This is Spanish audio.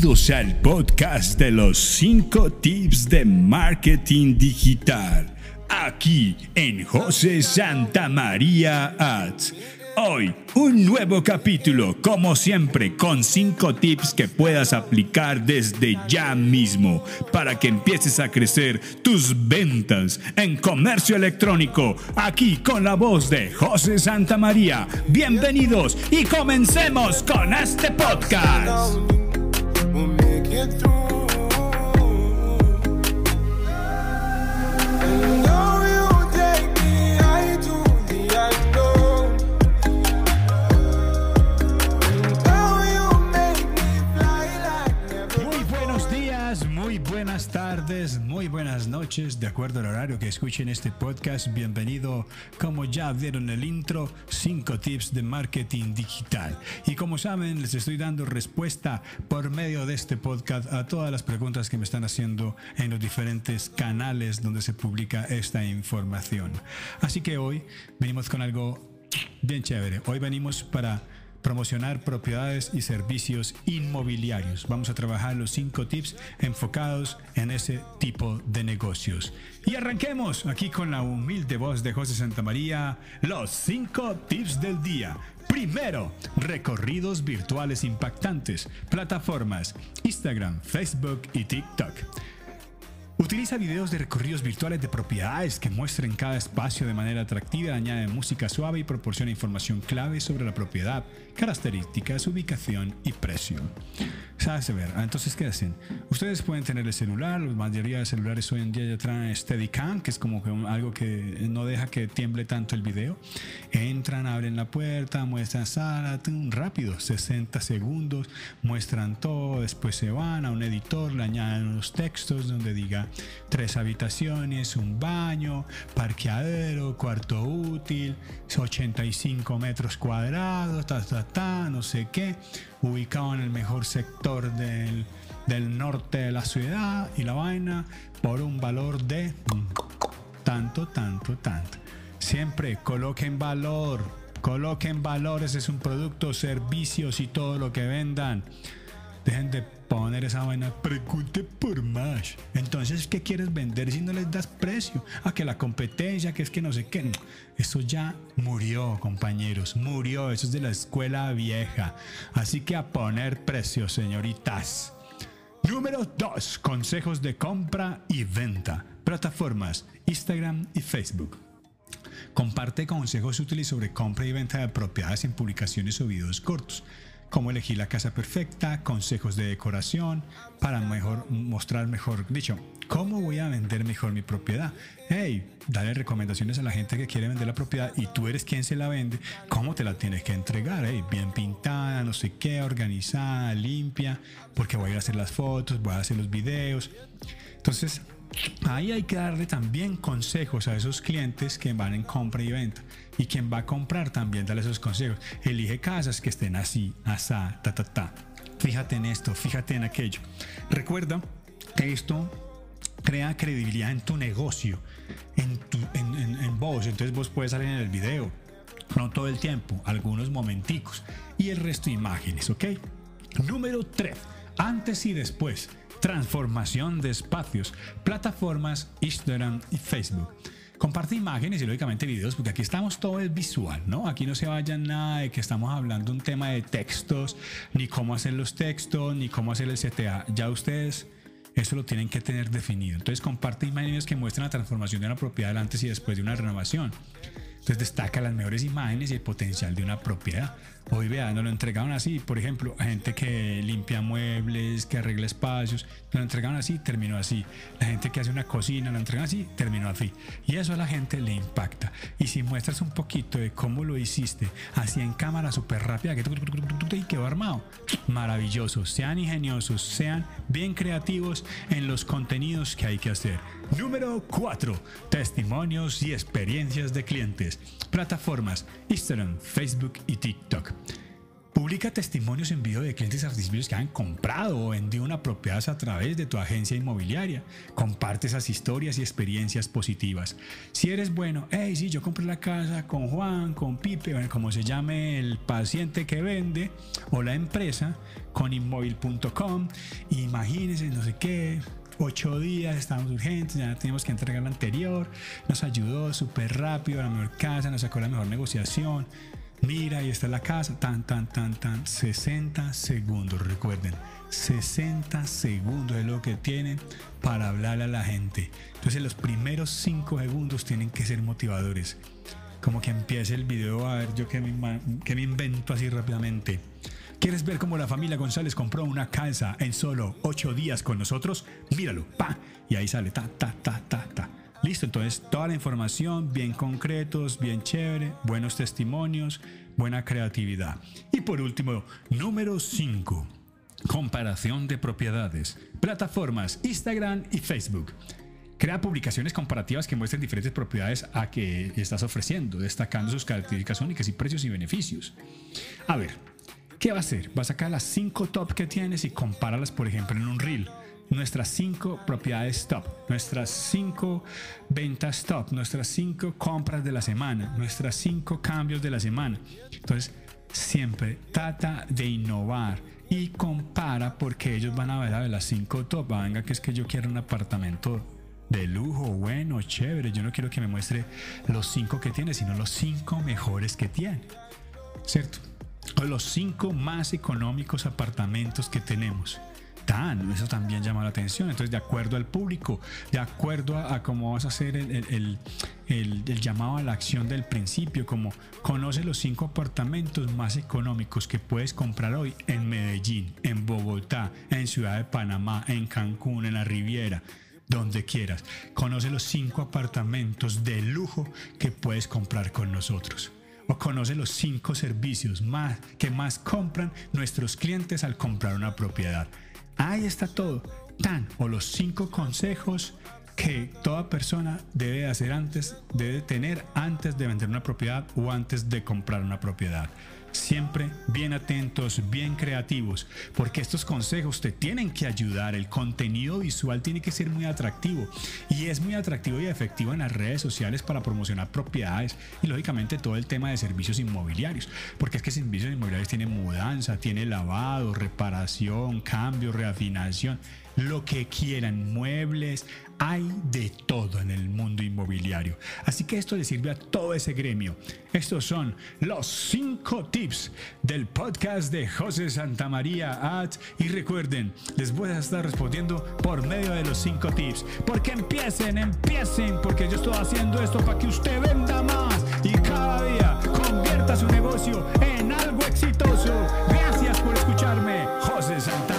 Bienvenidos al podcast de los 5 tips de marketing digital. Aquí en José Santa María Ads. Hoy, un nuevo capítulo, como siempre, con 5 tips que puedas aplicar desde ya mismo para que empieces a crecer tus ventas en comercio electrónico. Aquí con la voz de José Santa María. Bienvenidos y comencemos con este podcast. Muy noches, de acuerdo al horario que escuchen este podcast. Bienvenido, como ya vieron el intro, 5 tips de marketing digital. Y como saben, les estoy dando respuesta por medio de este podcast a todas las preguntas que me están haciendo en los diferentes canales donde se publica esta información. Así que hoy venimos con algo bien chévere. Hoy venimos para promocionar propiedades y servicios inmobiliarios. Vamos a trabajar los cinco tips enfocados en ese tipo de negocios. Y arranquemos aquí con la humilde voz de José Santa María, los cinco tips del día. Primero, recorridos virtuales impactantes, plataformas, Instagram, Facebook y TikTok. Utiliza videos de recorridos virtuales de propiedades que muestren cada espacio de manera atractiva, añade música suave y proporciona información clave sobre la propiedad, características, ubicación y precio. ¿Sabes? Ver, entonces, ¿qué hacen? Ustedes pueden tener el celular, la mayoría de celulares hoy en día ya traen Steadicam, que es como que algo que no deja que tiemble tanto el video. Entran, abren la puerta, muestran sala, rápido, 60 segundos, muestran todo, después se van a un editor, le añaden unos textos donde diga tres habitaciones, un baño, parqueadero, cuarto útil, 85 metros cuadrados, ta, ta, ta, no sé qué, ubicado en el mejor sector del, del norte de la ciudad y la vaina por un valor de tanto, tanto, tanto. Siempre coloquen valor, coloquen valor, ese es un producto, servicios y todo lo que vendan. Dejen de poner esa vaina, pregunte por más. Entonces, ¿qué quieres vender si no les das precio? A que la competencia, que es que no sé qué. Eso ya murió, compañeros, murió. Eso es de la escuela vieja. Así que a poner precios, señoritas. Número 2. Consejos de compra y venta. Plataformas Instagram y Facebook. Comparte consejos útiles sobre compra y venta de propiedades en publicaciones o videos cortos. Cómo elegir la casa perfecta, consejos de decoración para mejor mostrar mejor, dicho, cómo voy a vender mejor mi propiedad. Hey, dale recomendaciones a la gente que quiere vender la propiedad y tú eres quien se la vende, cómo te la tienes que entregar, hey, bien pintada, no sé qué, organizada, limpia, porque voy a ir a hacer las fotos, voy a hacer los videos. Entonces, Ahí hay que darle también consejos a esos clientes que van en compra y venta. Y quien va a comprar también darle esos consejos. Elige casas que estén así, asá, ta, ta, ta. Fíjate en esto, fíjate en aquello. Recuerda que esto crea credibilidad en tu negocio, en, tu, en, en- en vos. Entonces vos puedes salir en el video. No todo el tiempo, algunos momenticos. Y el resto imágenes, ¿ok? Número 3. Antes y después. Transformación de espacios. Plataformas Instagram y Facebook. Comparte imágenes y lógicamente videos, porque aquí estamos todo es visual, ¿no? Aquí no se vaya nada de que estamos hablando un tema de textos, ni cómo hacer los textos, ni cómo hacer el CTA. Ya ustedes eso lo tienen que tener definido. Entonces comparte imágenes que muestran la transformación de una propiedad antes y después de una renovación. Entonces destaca las mejores imágenes y el potencial de una propiedad. Hoy vean, nos lo entregaron así, por ejemplo, gente que limpia muebles, que arregla espacios, lo entregaron así, terminó así. La gente que hace una cocina, lo entregan así, terminó así. Y eso a la gente le impacta. Y si muestras un poquito de cómo lo hiciste, así en cámara súper rápida, que y quedó armado. Maravilloso. Sean ingeniosos, sean bien creativos en los contenidos que hay que hacer. Número 4. Testimonios y experiencias de clientes. Plataformas Instagram, Facebook y TikTok. Publica testimonios en video de clientes satisfechos que han comprado o vendido una propiedad a través de tu agencia inmobiliaria. Comparte esas historias y experiencias positivas. Si eres bueno, hey, sí, yo compré la casa con Juan, con Pipe, como se llame el paciente que vende o la empresa, con inmóvil.com. Imagínense, no sé qué, ocho días, estábamos urgentes, ya teníamos que entregar la anterior, nos ayudó súper rápido, la mejor casa, nos sacó la mejor negociación. Mira, ahí está la casa, tan, tan, tan, tan, 60 segundos, recuerden, 60 segundos es lo que tienen para hablarle a la gente. Entonces los primeros 5 segundos tienen que ser motivadores. Como que empiece el video a ver yo que me, que me invento así rápidamente. ¿Quieres ver cómo la familia González compró una casa en solo 8 días con nosotros? Míralo, pa. Y ahí sale, ta, ta, ta, ta, ta. Listo, entonces toda la información, bien concretos, bien chévere, buenos testimonios, buena creatividad. Y por último, número 5. Comparación de propiedades. Plataformas Instagram y Facebook. Crea publicaciones comparativas que muestren diferentes propiedades a que estás ofreciendo, destacando sus características únicas y precios y beneficios. A ver, ¿Qué va a hacer? Va a sacar las 5 top que tienes y compáralas, por ejemplo, en un reel. Nuestras 5 propiedades top, nuestras 5 ventas top, nuestras 5 compras de la semana, nuestras 5 cambios de la semana. Entonces, siempre trata de innovar y compara porque ellos van a ver las 5 top. Venga, que es que yo quiero un apartamento de lujo, bueno, chévere. Yo no quiero que me muestre los 5 que tiene, sino los 5 mejores que tiene. ¿Cierto? Los cinco más económicos apartamentos que tenemos. Tan, eso también llama la atención. Entonces, de acuerdo al público, de acuerdo a, cómo vas a hacer el, el, llamado a la acción del principio, como conoce los cinco apartamentos más económicos que puedes comprar hoy en Medellín, en Bogotá, en Ciudad de Panamá, en Cancún, en la Riviera donde quieras. Conoce los cinco apartamentos de lujo que puedes comprar con nosotros o conoce los cinco servicios más, que más compran nuestros clientes al comprar una propiedad. Ahí está todo. Tan o los cinco consejos que toda persona debe hacer antes, debe tener antes de vender una propiedad o antes de comprar una propiedad. Siempre bien atentos, bien creativos, porque estos consejos te tienen que ayudar. El contenido visual tiene que ser muy atractivo y es muy atractivo y efectivo en las redes sociales para promocionar propiedades y lógicamente todo el tema de servicios inmobiliarios, porque es que servicios inmobiliarios tiene mudanza, tiene lavado, reparación, cambio, reafinación lo que quieran, muebles, hay de todo en el mundo inmobiliario. Así que esto le sirve a todo ese gremio. Estos son los cinco tips del podcast de José Santamaría Ads. Y recuerden, les voy a estar respondiendo por medio de los cinco tips. Porque empiecen, empiecen, porque yo estoy haciendo esto para que usted venda más y cada día convierta su negocio en algo exitoso. Gracias por escucharme, José Santamaría